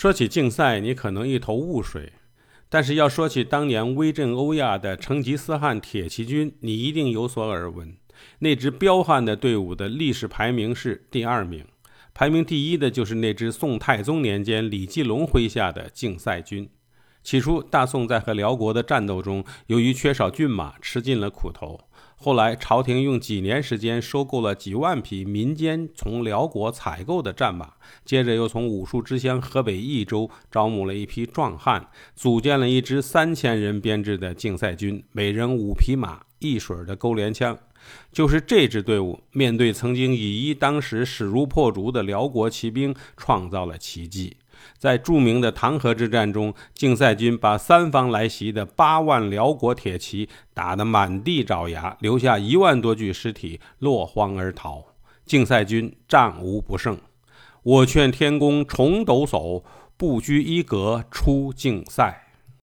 说起竞赛，你可能一头雾水。但是要说起当年威震欧亚的成吉思汗铁骑军，你一定有所耳闻。那支彪悍的队伍的历史排名是第二名，排名第一的就是那支宋太宗年间李继龙麾下的竞赛军。起初，大宋在和辽国的战斗中，由于缺少骏马，吃尽了苦头。后来，朝廷用几年时间收购了几万匹民间从辽国采购的战马，接着又从武术之乡河北益州招募了一批壮汉，组建了一支三千人编制的竞赛军，每人五匹马、一水的钩镰枪。就是这支队伍，面对曾经以一当十、势如破竹的辽国骑兵，创造了奇迹。在著名的唐河之战中，竞赛军把三方来袭的八万辽国铁骑打得满地找牙，留下一万多具尸体，落荒而逃。竞赛军战无不胜。我劝天公重抖擞，不拘一格出竞赛。